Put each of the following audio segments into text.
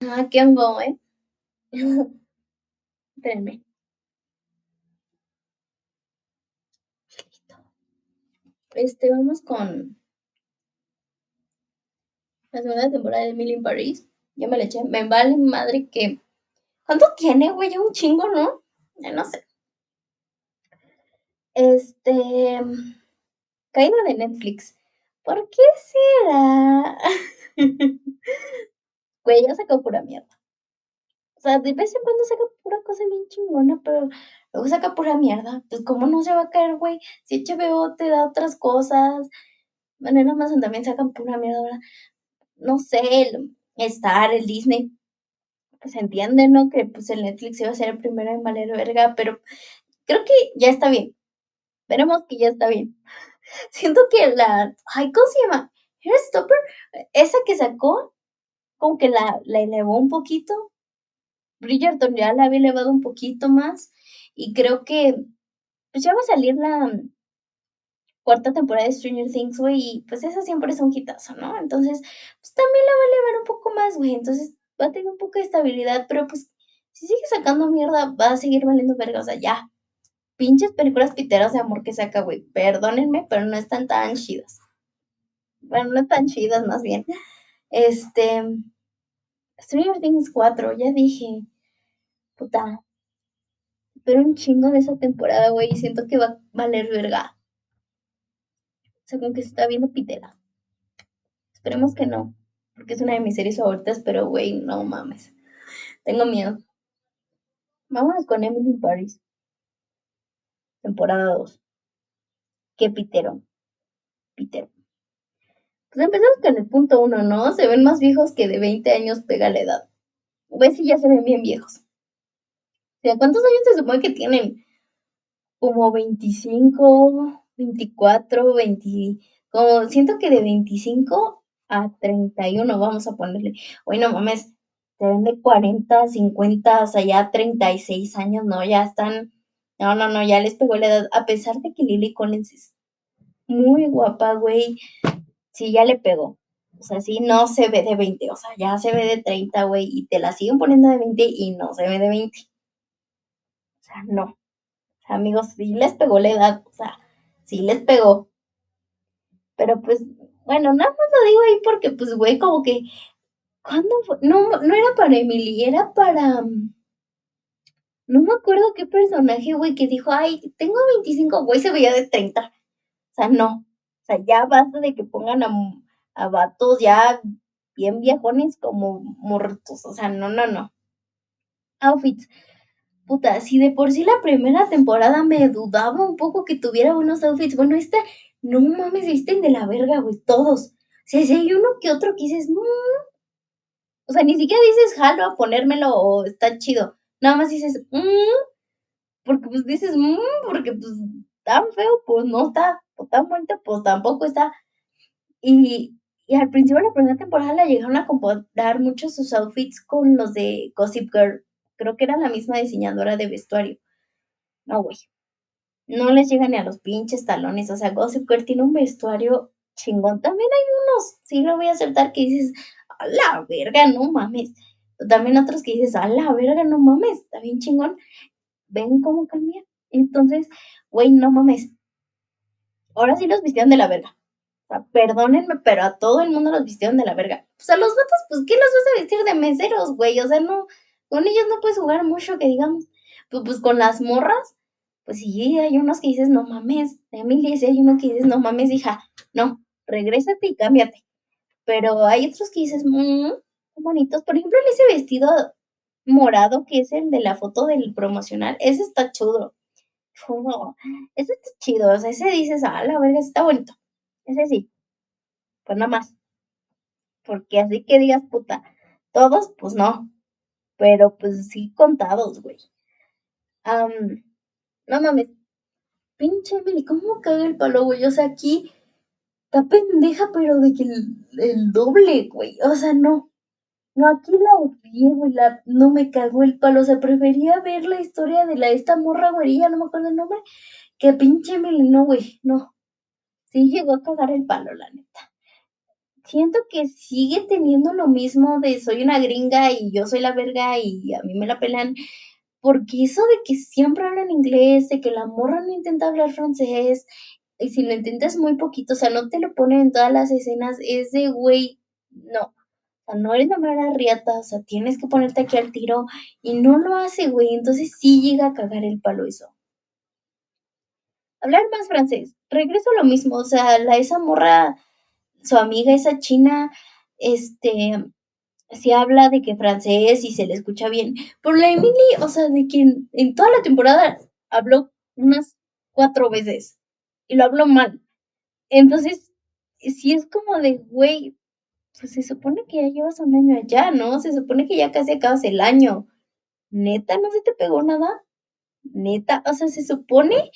Ah, ¿qué hongo, eh? Espérenme. Este, vamos con la segunda temporada de Emily in Paris. Ya me la eché. Me vale madre que. ¿Cuánto tiene, güey? Un chingo, ¿no? Ya no sé. Este. Caída de Netflix. ¿Por qué será? Güey, ya sacó pura mierda. O sea, de vez en cuando saca pura cosa bien chingona, pero luego saca pura mierda. Pues, ¿cómo no se va a caer, güey? Si HBO te da otras cosas. Bueno, en Amazon también sacan pura mierda, ¿verdad? No sé, el Star, el Disney. Pues entiende, ¿no? Que pues el Netflix iba a ser el primero en valer verga, pero creo que ya está bien. Veremos que ya está bien. Siento que la. Ay, ¿cómo se llama? Hairstopper, esa que sacó, como que la, la elevó un poquito. Bridgerton ya la había elevado un poquito más. Y creo que pues ya va a salir la cuarta temporada de Stranger Things, güey. Y pues esa siempre es un hitazo, ¿no? Entonces, pues también la va a elevar un poco más, güey. Entonces va a tener un poco de estabilidad, pero pues si sigue sacando mierda, va a seguir valiendo verga. O sea, ya. Pinches películas piteras de amor que saca, güey. Perdónenme, pero no están tan chidas. Bueno, no tan chidas, más bien. Este. Stranger Things 4, ya dije. Puta. Pero un chingo de esa temporada, güey. Siento que va a valer verga. O sea, como que se está viendo pitera. Esperemos que no. Porque es una de mis series favoritas, pero, güey, no mames. Tengo miedo. Vámonos con Emily in Paris. Temporada 2. Qué pitero. Pitero. Pues empezamos con el punto 1, ¿no? Se ven más viejos que de 20 años pega la edad. Güey, sí, ya se ven bien viejos. O sea, ¿cuántos años se supone que tienen? Como 25, 24, 20. Como siento que de 25 a 31, vamos a ponerle. Oye, no mames, se ven de 40, 50, o sea, ya 36 años, ¿no? Ya están. No, no, no, ya les pegó la edad. A pesar de que Lily Collins es muy guapa, güey. Sí, ya le pegó. O sea, sí, no se ve de 20, o sea, ya se ve de 30, güey, y te la siguen poniendo de 20 y no se ve de 20. O sea, no. O sea, amigos, sí les pegó la edad, o sea, sí les pegó. Pero pues, bueno, nada más lo digo ahí porque, pues, güey, como que, ¿cuándo fue? No, no era para Emily, era para... No me acuerdo qué personaje, güey, que dijo, ay, tengo 25, güey, se veía de 30. O sea, no. O sea, ya basta de que pongan a, a vatos ya bien viejones como muertos. O sea, no, no, no. Outfits. Puta, si de por sí la primera temporada me dudaba un poco que tuviera unos outfits. Bueno, esta, no mames, visten de la verga, güey, todos. O sea, si hay uno que otro que dices, mmm. O sea, ni siquiera dices jalo a ponérmelo o está chido. Nada más dices, mmm. Porque pues dices, mmm, porque pues tan feo, pues no está. O tan bonito, pues tampoco está. Y, y al principio de la primera temporada la llegaron a comparar mucho sus outfits con los de Gossip Girl. Creo que era la misma diseñadora de vestuario. No, güey. No les llega ni a los pinches talones. O sea, Gossip Girl tiene un vestuario chingón. También hay unos, sí lo voy a aceptar, que dices, a la verga, no mames. También otros que dices, a la verga, no mames, está bien chingón. Ven cómo cambia. Entonces, güey, no mames. Ahora sí los vistieron de la verga. O sea, perdónenme, pero a todo el mundo los vistieron de la verga. Pues a los vatos, pues, ¿qué los vas a vestir de meseros, güey? O sea, no, con ellos no puedes jugar mucho, que digamos. Pues, pues con las morras, pues sí, hay unos que dices, no mames, Emily, sí hay uno que dices, no mames, hija, no, regrésate y cámbiate. Pero hay otros que dices, mmm, bonitos. Por ejemplo, ese vestido morado que es el de la foto del promocional, ese está chudo. Oh, ese está chido, o sea, ese dices, ah, la verga, está bonito. Ese sí. Pues nada más. Porque así que digas, puta, todos, pues no. Pero pues sí contados, güey. no mames. Pinche Emily, ¿cómo caga el palo, güey? O sea, aquí está pendeja, pero de que el, doble, güey. O sea, no. No, aquí la odié, güey. La, no me cagó el palo. O sea, prefería ver la historia de la esta morra güerilla, no me acuerdo el nombre, que pinche Emily, no, güey. No. Sí llegó a cagar el palo, la neta. siento que sigue teniendo lo mismo de soy una gringa y yo soy la verga y a mí me la pelan. Porque eso de que siempre hablan inglés, de que la morra no intenta hablar francés, y si lo intentas muy poquito, o sea, no te lo ponen en todas las escenas, es de, güey, no, no eres la mera riata, o sea, tienes que ponerte aquí al tiro, y no lo hace, güey, entonces sí llega a cagar el palo eso. Hablar más francés, regreso a lo mismo, o sea, la esa morra, su amiga, esa china, este, se habla de que francés y se le escucha bien. Por la Emily, o sea, de quien en toda la temporada habló unas cuatro veces y lo habló mal. Entonces, si es como de, güey, pues se supone que ya llevas un año allá, ¿no? Se supone que ya casi acabas el año. Neta, ¿no se te pegó nada? Neta, o sea, se supone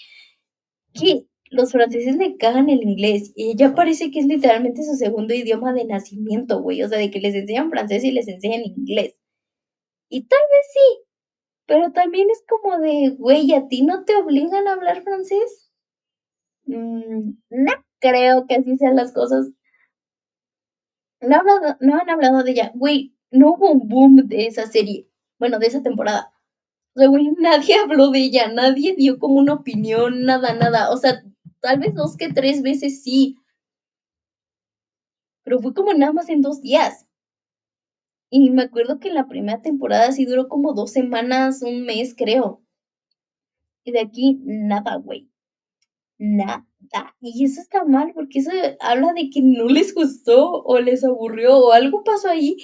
que los franceses le cagan el inglés y ella parece que es literalmente su segundo idioma de nacimiento, güey. O sea, de que les enseñan francés y les enseñan inglés. Y tal vez sí, pero también es como de, güey, ¿a ti no te obligan a hablar francés? Mm, no creo que así sean las cosas. No, no han hablado de ella. Güey, no hubo un boom de esa serie. Bueno, de esa temporada. O sea, güey, nadie habló de ella, nadie dio como una opinión, nada, nada. O sea, tal vez dos que tres veces sí. Pero fue como nada más en dos días. Y me acuerdo que en la primera temporada sí duró como dos semanas, un mes, creo. Y de aquí, nada, güey. Nada. Y eso está mal, porque eso habla de que no les gustó o les aburrió o algo pasó ahí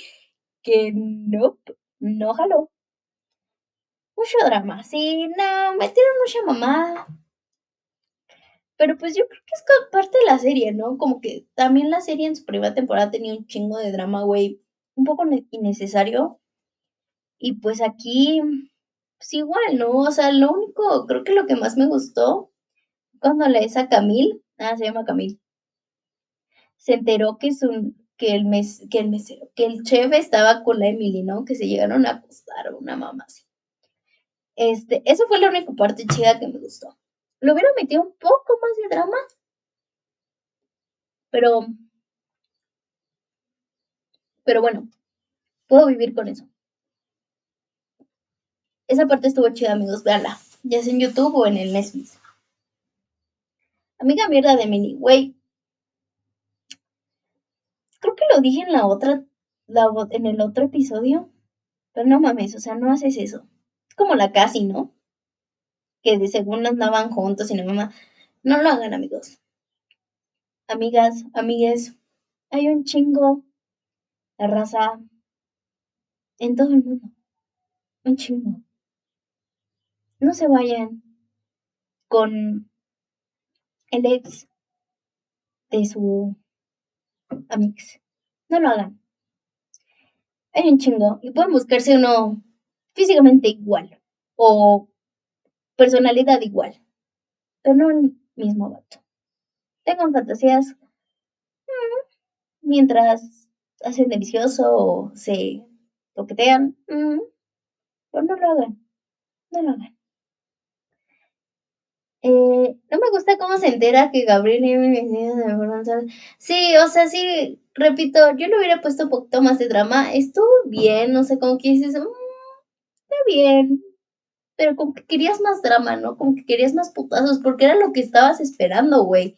que no, no jaló. Mucho drama, sí, no, metieron mucha mamá. Pero pues yo creo que es parte de la serie, ¿no? Como que también la serie en su primera temporada tenía un chingo de drama, güey, un poco innecesario. Y pues aquí, pues igual, ¿no? O sea, lo único, creo que lo que más me gustó cuando lees a Camille, ah, se llama Camille, se enteró que, que, el mes, que el mesero, que el chef estaba con la Emily, ¿no? Que se llegaron a acostar una mamá así. Este, eso fue la única parte chida que me gustó. Lo hubiera metido un poco más de drama. Pero. Pero bueno, puedo vivir con eso. Esa parte estuvo chida, amigos. Veanla. Ya sea en YouTube o en el Netflix. Amiga mierda de Mini, güey. Creo que lo dije en la otra. En el otro episodio. Pero no mames, o sea, no haces eso. Es como la casi, ¿no? que de según andaban juntos y la mamá. No lo hagan, amigos. Amigas, amigues, hay un chingo de raza en todo el mundo. Un chingo. No se vayan con el ex de su amix. No lo hagan. Hay un chingo y pueden buscarse uno físicamente igual o personalidad igual, pero no el mismo vato. Tengan fantasías mm, mientras hacen delicioso o se toquetean, mm, pero no lo hagan, no lo hagan. Eh, no me gusta cómo se entera que Gabriel y me Sí, o sea, sí, repito, yo le hubiera puesto un poquito más de drama. Estuvo bien, no sé, cómo que dices, mm, está bien, pero como que querías más drama, ¿no? Como que querías más putazos, porque era lo que estabas esperando, güey.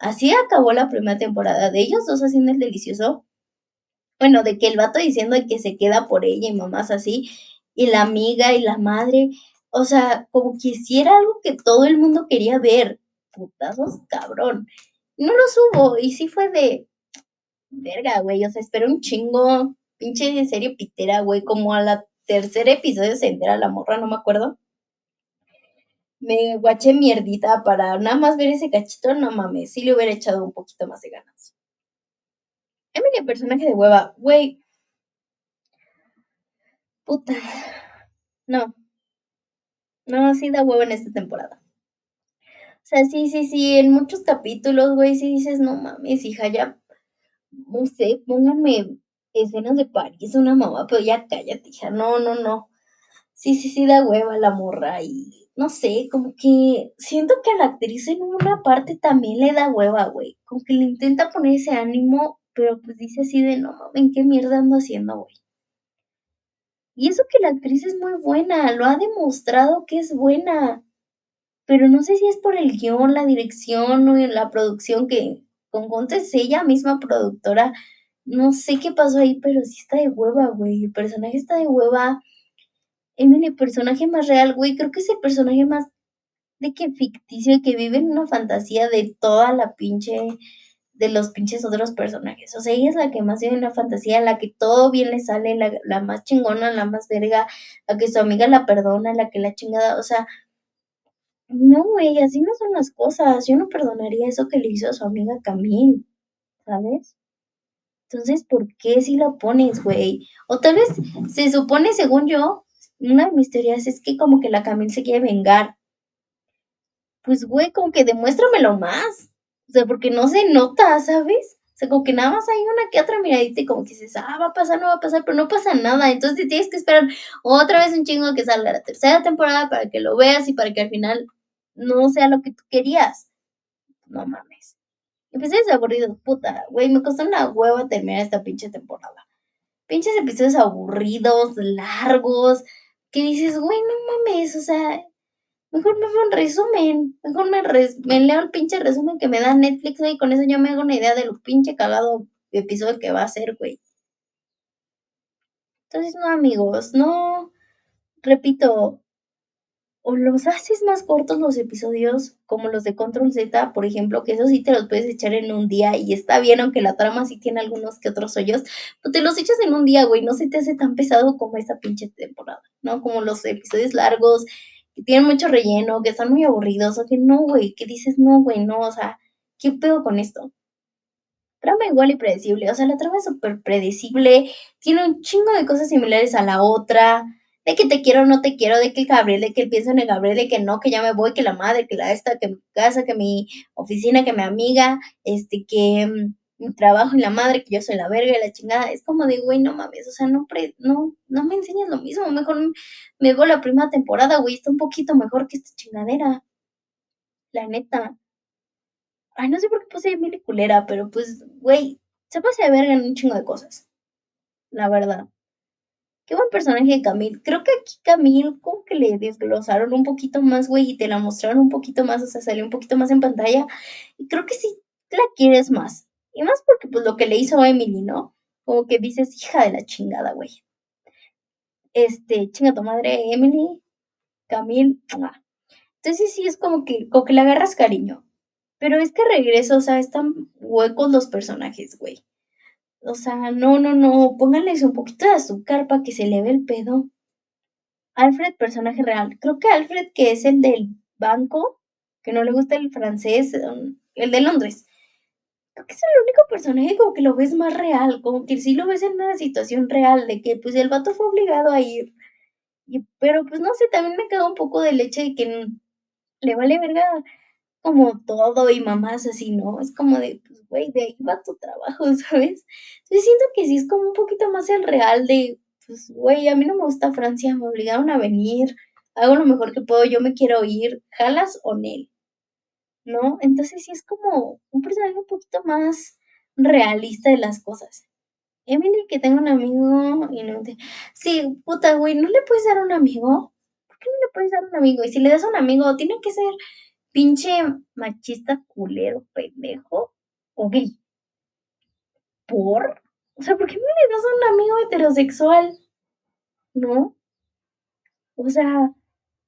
Así acabó la primera temporada de ellos dos haciendo el delicioso. Bueno, de que el vato diciendo que se queda por ella y mamás así, y la amiga y la madre. O sea, como que hiciera algo que todo el mundo quería ver. Putazos, cabrón. No lo subo, y sí fue de. Verga, güey. O sea, espero un chingo. Pinche serie pitera, güey. Como a la tercer episodio se entera la morra, no me acuerdo me guaché mierdita para nada más ver ese cachito, no mames, sí le hubiera echado un poquito más de ganas. Emily, personaje de hueva, güey. Puta. No. No, sí da hueva en esta temporada. O sea, sí, sí, sí, en muchos capítulos, güey, sí dices, no mames, hija, ya, no sé, pónganme escenas de París, una mamá, pero ya cállate, hija, no, no, no. Sí, sí, sí da hueva la morra y no sé, como que siento que a la actriz en una parte también le da hueva, güey. Como que le intenta poner ese ánimo pero pues dice así de no, ¿en qué mierda ando haciendo, güey? Y eso que la actriz es muy buena, lo ha demostrado que es buena. Pero no sé si es por el guion, la dirección o la producción que con es ella misma productora. No sé qué pasó ahí, pero sí está de hueva, güey. El personaje está de hueva. Emily, el personaje más real, güey. Creo que es el personaje más de que ficticio y que vive en una fantasía de toda la pinche de los pinches otros personajes. O sea, ella es la que más vive en la fantasía, la que todo bien le sale, la, la más chingona, la más verga, la que su amiga la perdona, la que la chingada, o sea, no, güey, así no son las cosas. Yo no perdonaría eso que le hizo a su amiga Camille, ¿sabes? Entonces, ¿por qué si lo pones, güey? O tal vez se supone, según yo, una de mis teorías es que como que la Camille se quiere vengar. Pues, güey, como que demuéstramelo más. O sea, porque no se nota, ¿sabes? O sea, como que nada más hay una que otra miradita y como que dices, ah, va a pasar, no va a pasar, pero no pasa nada. Entonces tienes que esperar otra vez un chingo que salga la tercera temporada para que lo veas y para que al final no sea lo que tú querías. No mames. Empecé desaburrido, puta, güey, me costó una hueva terminar esta pinche temporada. Pinches episodios aburridos, largos, que dices, güey, no mames, o sea, Mejor me veo un resumen. Mejor me, me leo el pinche resumen que me da Netflix, y con eso yo me hago una idea de lo pinche cagado episodio que va a ser, güey. Entonces, no, amigos, no. Repito, o los haces más cortos los episodios, como los de Control Z, por ejemplo, que eso sí te los puedes echar en un día y está bien, aunque la trama sí tiene algunos que otros hoyos, pues te los echas en un día, güey, no se te hace tan pesado como esta pinche temporada, ¿no? Como los episodios largos que tienen mucho relleno, que están muy aburridos, o que no, güey, que dices, no, güey, no, o sea, ¿qué pedo con esto? Trama igual y predecible, o sea, la trama es súper predecible, tiene un chingo de cosas similares a la otra, de que te quiero o no te quiero, de que Gabriel, de que pienso en el Gabriel, de que no, que ya me voy, que la madre, que la esta, que mi casa, que mi oficina, que mi amiga, este, que mm, mi trabajo y la madre, que yo soy la verga y la chingada. Es como de, güey, no mames, o sea, no, no, no me enseñas lo mismo. Mejor me veo la primera temporada, güey, está un poquito mejor que esta chingadera. La neta. Ay, no sé por qué puse mi culera, pero pues, güey, se pasa de verga en un chingo de cosas. La verdad. Qué buen personaje de Camille. Creo que aquí Camille como que le desglosaron un poquito más, güey, y te la mostraron un poquito más, o sea, salió un poquito más en pantalla. Y creo que sí la quieres más. Y más porque, pues, lo que le hizo a Emily, ¿no? Como que dices, hija de la chingada, güey. Este, chinga tu madre, Emily, Camille. Entonces sí es como que, como que le agarras cariño. Pero es que regreso, o sea, están huecos los personajes, güey. O sea, no, no, no, pónganles un poquito de azúcar para que se le ve el pedo. Alfred, personaje real. Creo que Alfred, que es el del banco, que no le gusta el francés, el de Londres creo que es el único personaje como que lo ves más real, como que sí lo ves en una situación real, de que pues el vato fue obligado a ir. Y, pero pues no sé, también me quedó un poco de leche de que le vale verga como todo y mamás así, ¿no? Es como de, pues güey, de ahí va tu trabajo, ¿sabes? Entonces siento que sí es como un poquito más el real de, pues güey, a mí no me gusta Francia, me obligaron a venir, hago lo mejor que puedo, yo me quiero ir, jalas o Nel. ¿No? Entonces sí es como un personaje un poquito más realista de las cosas. Emily, que tengo un amigo y no te... Sí, puta, güey, ¿no le puedes dar un amigo? ¿Por qué no le puedes dar un amigo? Y si le das un amigo, tiene que ser pinche machista, culero, pendejo o gay. ¿Por? O sea, ¿por qué no le das un amigo heterosexual? ¿No? O sea,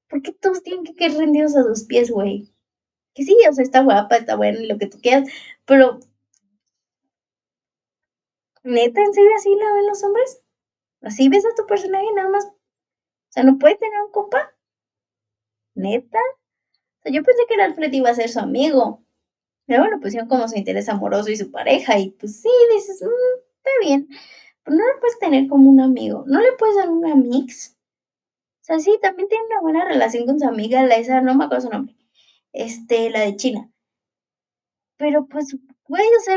¿por qué todos tienen que quedar rendidos a sus pies, güey? Que sí, o sea, está guapa, está buena lo que tú quieras, pero neta, ¿en serio así la ven los hombres? ¿Así ves a tu personaje nada más? O sea, ¿no puede tener un compa? ¿Neta? O sea, yo pensé que el Alfred iba a ser su amigo. Pero bueno, pusieron como su interés amoroso y su pareja. Y pues sí, dices, mm, está bien. Pero no le puedes tener como un amigo. No le puedes dar una mix. O sea, sí, también tiene una buena relación con su amiga, la esa, no me acuerdo su nombre este, la de China. Pero pues, güey, o sea,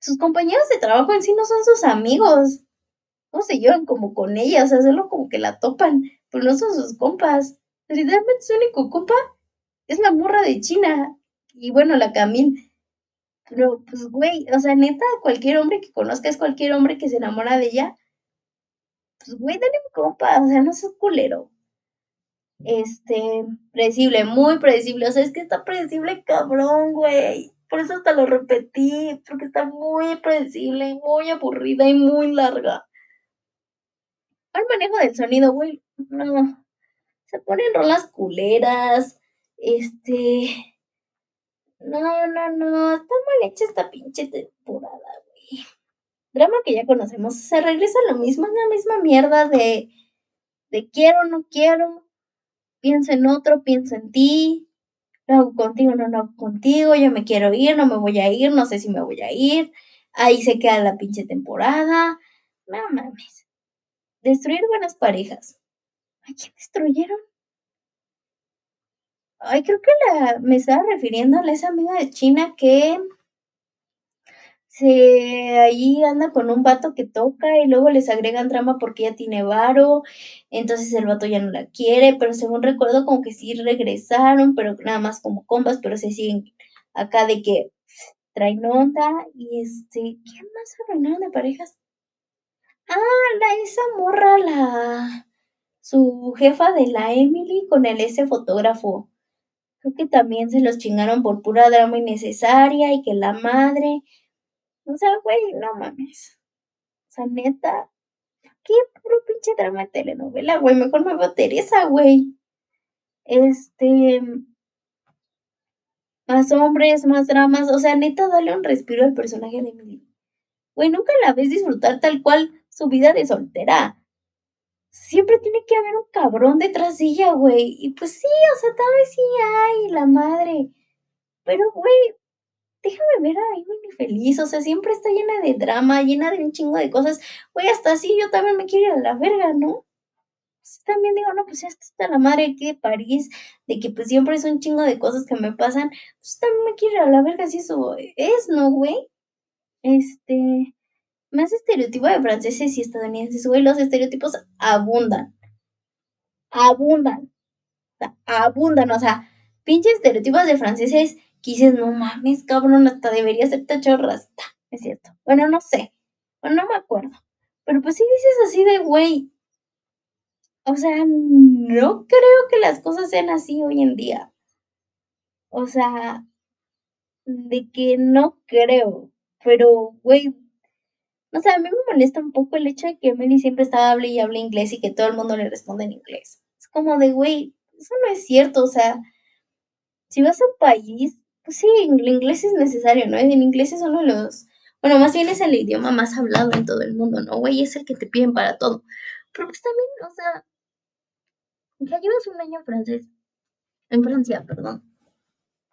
sus compañeros de trabajo en sí no son sus amigos. No se llevan como con ella, o sea, solo como que la topan, pero no son sus compas. Literalmente su único compa es la morra de China. Y bueno, la Camille. Pero, pues, güey, o sea, neta, cualquier hombre que conozca es cualquier hombre que se enamora de ella. Pues, güey, dale un compa, o sea, no seas culero. Este, predecible, muy predecible, o sea, es que está predecible cabrón, güey. Por eso hasta lo repetí, porque está muy predecible, muy aburrida y muy larga. Al manejo del sonido, güey, no. Se ponen rolas culeras, este... No, no, no, está mal hecha esta pinche temporada, güey. Drama que ya conocemos, se regresa lo mismo, es la misma mierda de... De quiero, no quiero, pienso en otro, pienso en ti, lo hago contigo, no lo hago contigo, yo me quiero ir, no me voy a ir, no sé si me voy a ir, ahí se queda la pinche temporada, no mames. Destruir buenas parejas. ¿A quién destruyeron? Ay, creo que la, me estaba refiriendo a esa amiga de China que se ahí anda con un vato que toca y luego les agregan drama porque ella tiene varo, entonces el vato ya no la quiere, pero según recuerdo como que sí regresaron, pero nada más como combas, pero se siguen acá de que traen onda y este, ¿quién más arruinaron de parejas? Ah, la esa morra, la su jefa de la Emily con el ese fotógrafo. Creo que también se los chingaron por pura drama innecesaria y que la madre. O sea, güey, no mames. O sea, neta, qué puro pinche drama de telenovela, güey. Mejor me veo Teresa, güey. Este. Más hombres, más dramas. O sea, neta, dale un respiro al personaje de Emily. Güey, nunca la ves disfrutar tal cual su vida de soltera. Siempre tiene que haber un cabrón detrás de ella, güey. Y pues sí, o sea, tal vez sí hay, la madre. Pero, güey, déjame ver a Emily feliz. O sea, siempre está llena de drama, llena de un chingo de cosas. Güey, hasta así yo también me quiero ir a la verga, ¿no? También digo, no, pues ya está la madre aquí de París, de que pues siempre es un chingo de cosas que me pasan. Pues también me quiero ir a la verga si eso es, ¿no, güey? Este más estereotipo de franceses y estadounidenses, güey, los estereotipos abundan. Abundan. Abundan, o sea, pinches estereotipos de franceses que dices, no mames, cabrón, hasta debería ser tachorrasta. Es cierto. Bueno, no sé. Bueno, no me acuerdo. Pero pues sí dices así de, güey. O sea, no creo que las cosas sean así hoy en día. O sea, de que no creo. Pero, güey, o sea, a mí me molesta un poco el hecho de que Emily siempre está hable y hable inglés y que todo el mundo le responde en inglés. Es como de, güey, eso no es cierto, o sea, si vas a un país, pues sí, el inglés es necesario, ¿no? El inglés es uno de los, bueno, más bien es el idioma más hablado en todo el mundo, ¿no, güey? Es el que te piden para todo. Pero pues también, o sea, ya llevas un año en francés, en Francia, perdón.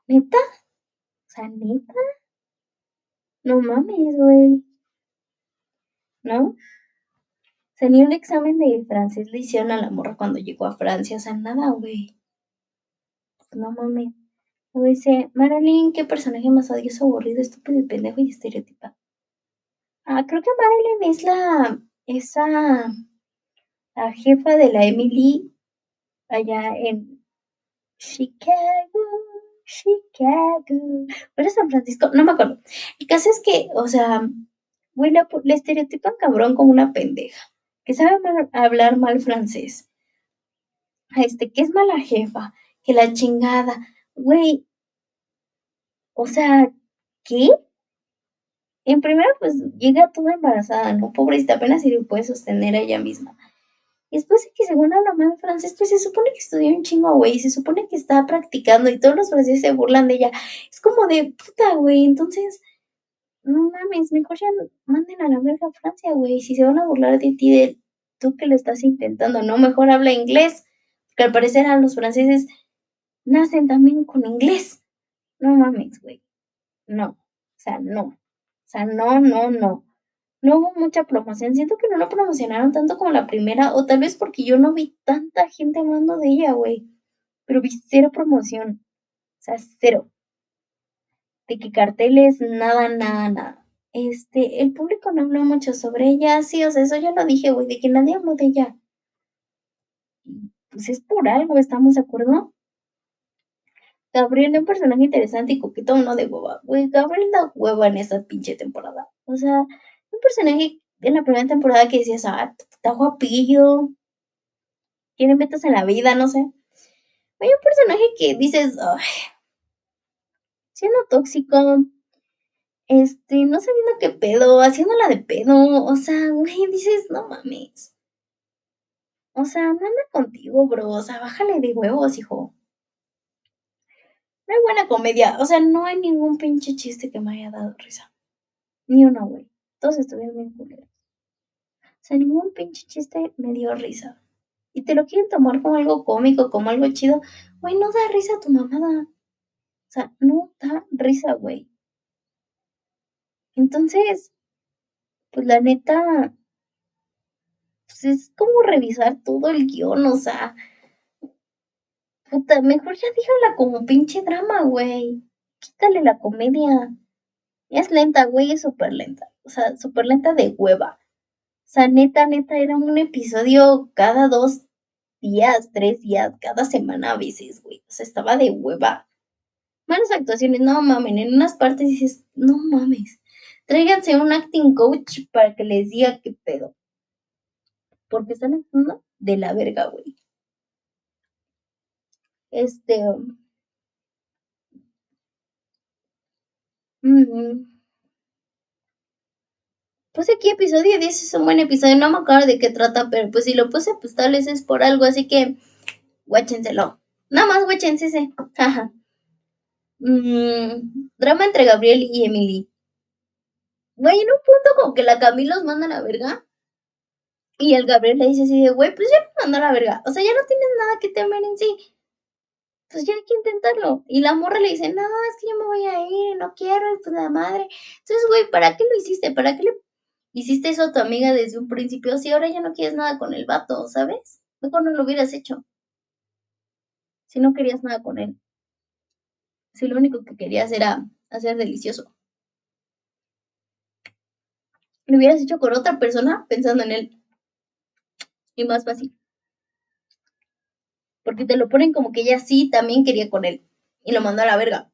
¿Neta? O sea, ¿neta? No mames, güey. ¿no? O sea, ni un examen de francés le hicieron a la morra cuando llegó a Francia, o sea, nada, güey. No mames. Luego dice, Marilyn, ¿qué personaje más odioso, aburrido, estúpido y pendejo y estereotipado? Ah, creo que Marilyn es la, esa, la jefa de la Emily allá en Chicago, Chicago. ¿Pero San Francisco? No me acuerdo. El caso es que, o sea, Güey, la, estereotipan cabrón como una pendeja, que sabe hablar mal francés. Este, que es mala jefa, que la chingada. Güey, o sea, ¿qué? En primera, pues llega toda embarazada, ¿no? Pobrecita, apenas se puede sostener a ella misma. Y después de que según habla mal francés, pues se supone que estudió un chingo, güey, se supone que está practicando y todos los franceses se burlan de ella. Es como de puta, güey, entonces no mames, mejor ya manden a la verga a Francia, güey. Si se van a burlar de ti, de tú que lo estás intentando, no, mejor habla inglés. Porque al parecer a los franceses nacen también con inglés. No mames, güey. No. O sea, no. O sea, no, no, no. No hubo mucha promoción. Siento que no lo promocionaron tanto como la primera, o tal vez porque yo no vi tanta gente hablando de ella, güey. Pero vi cero promoción. O sea, cero de que carteles, nada, nada, nada. Este, el público no habló mucho sobre ella, sí, o sea, eso ya lo dije, güey, de que nadie habló de ella. Pues es por algo, ¿estamos de acuerdo? Gabriel es un personaje interesante y coqueto, no de hueva. Güey, Gabriel da hueva en esta pinche temporada. O sea, un personaje en la primera temporada que decías, ah, está guapillo. Tiene metas en la vida, no sé. Hay un personaje que dices, ay, siendo tóxico, este, no sabiendo qué pedo, haciéndola de pedo, o sea, güey, dices, no mames. O sea, no anda contigo, bro, o sea, bájale de huevos, hijo. No hay buena comedia, o sea, no hay ningún pinche chiste que me haya dado risa. Ni uno, güey. Todos estuvieron bien culeros. O sea, ningún pinche chiste me dio risa. Y te lo quieren tomar como algo cómico, como algo chido. Güey, no da risa tu mamada. O sea, no da risa, güey. Entonces, pues la neta, pues es como revisar todo el guion, o sea, mejor ya dígala como pinche drama, güey. Quítale la comedia. Es lenta, güey, es súper lenta. O sea, súper lenta de hueva. O sea, neta, neta, era un episodio cada dos días, tres días, cada semana a veces, güey. O sea, estaba de hueva. Malas actuaciones, no mames. En unas partes dices, no mames. Tráiganse un acting coach para que les diga qué pedo. Porque están actuando de la verga, güey. Este. Mm, Puse aquí episodio 10, es un buen episodio. No me acuerdo de qué trata, pero pues si lo puse, pues tal vez es por algo. Así que, guáchenselo. Nada más, guáchense ese. Jaja. Mm, drama entre Gabriel y Emily. Güey, en un punto como que la Camila los manda a la verga. Y el Gabriel le dice así de, güey, pues ya me mandó a la verga. O sea, ya no tienes nada que temer en sí. Pues ya hay que intentarlo. Y la morra le dice, no, es que yo me voy a ir, no quiero, y pues la madre. Entonces, güey, ¿para qué lo hiciste? ¿Para qué le hiciste eso a tu amiga desde un principio? Si ahora ya no quieres nada con el vato, ¿sabes? Mejor no lo hubieras hecho. Si no querías nada con él. Si lo único que querías era hacer delicioso. Lo hubieras hecho con otra persona pensando en él. Y más fácil. Porque te lo ponen como que ella sí también quería con él. Y lo mandó a la verga.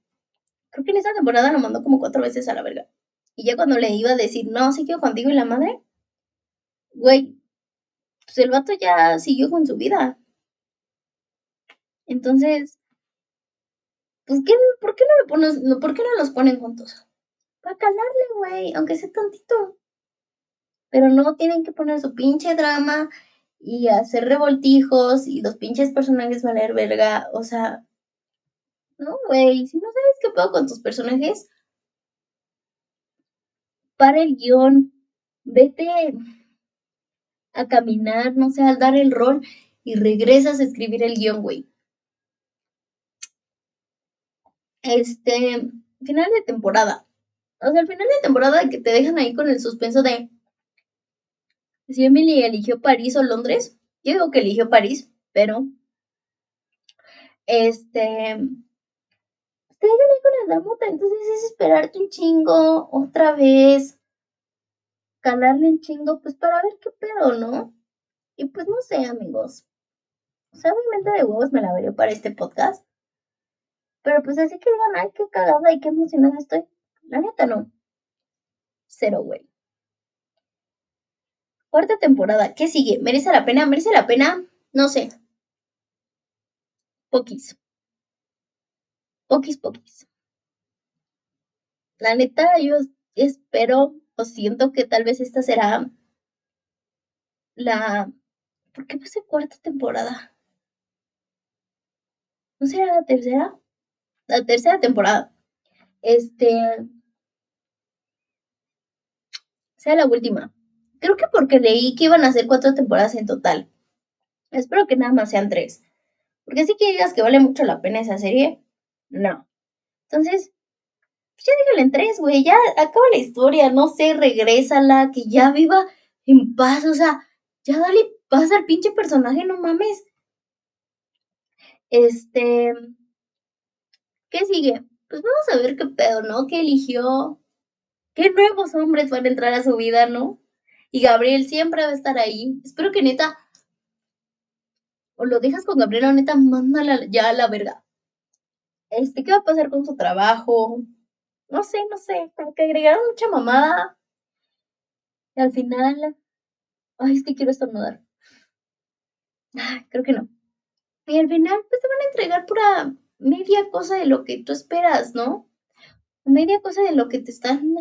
Creo que en esa temporada lo mandó como cuatro veces a la verga. Y ya cuando le iba a decir, no, sí quiero contigo y la madre, güey, pues el vato ya siguió con su vida. Entonces, pues, ¿qué, ¿por qué no no, por qué no los ponen juntos? Para calarle, güey, aunque sea tantito. Pero no tienen que poner su pinche drama y hacer revoltijos y los pinches personajes valer verga. O sea, no, güey, si no sabes qué puedo con tus personajes, para el guion, vete a caminar, no sé, al dar el rol y regresas a escribir el guion, güey. Este, final de temporada. O sea, el final de temporada que te dejan ahí con el suspenso de si Emily eligió París o Londres. Yo digo que eligió París, pero este te con la damota, entonces es esperarte un chingo otra vez, calarle un chingo, pues para ver qué pedo, ¿no? Y pues no sé, amigos. O sea, obviamente de huevos me la veré para este podcast. Pero pues así que digan, ay, qué cagada y qué emocionada estoy. La neta no. Cero, güey. Cuarta temporada. ¿Qué sigue? ¿Merece la pena? ¿Merece la pena? No sé. Poquis. Poquis, poquis. La neta, yo espero o siento que tal vez esta será la... ¿Por qué puse cuarta temporada? ¿No será la tercera? La tercera temporada. Este... Sea la última. Creo que porque leí que iban a ser cuatro temporadas en total. Espero que nada más sean tres. Porque si que que vale mucho la pena esa serie, no. Entonces, pues ya dígale en tres, güey, ya acaba la historia, no sé, regrésala, que ya viva en paz, o sea, ya dale paz al pinche personaje, no mames. Este, ¿qué sigue? Pues vamos a ver qué pedo, ¿no? ¿Qué eligió? ¿Qué nuevos hombres van a entrar a su vida, no? Y Gabriel siempre va a estar ahí. Espero que neta. O lo dejas con Gabriel o neta, mándala ya a la verga. este, ¿qué va a pasar con su trabajo? No sé, no sé, como que agregaron mucha mamada. Y al final, ay, es que quiero estornudar. Ay, creo que no. Y al final, pues te van a entregar pura media cosa de lo que tú esperas, ¿no? Media cosa de lo que te están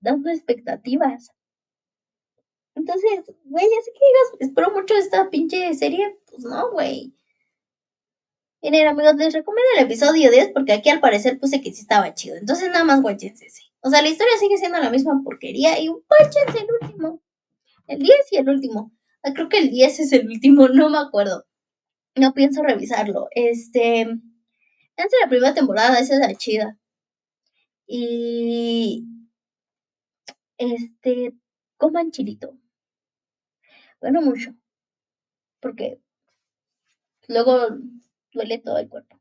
dando expectativas. Entonces, güey, así que digas, espero mucho esta pinche serie, pues no, güey. Miren, amigos, les recomiendo el episodio 10 porque aquí al parecer puse que sí estaba chido. Entonces, nada más guáchense ese. O sea, la historia sigue siendo la misma porquería y guáchense el último. El 10 y el último. Ah, creo que el 10 es el último, no me acuerdo. No pienso revisarlo. Este. Antes la primera temporada, esa es la chida. Y. Este. Coman chilito. Bueno, mucho. Porque luego duele todo el cuerpo.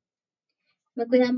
Me cuidan.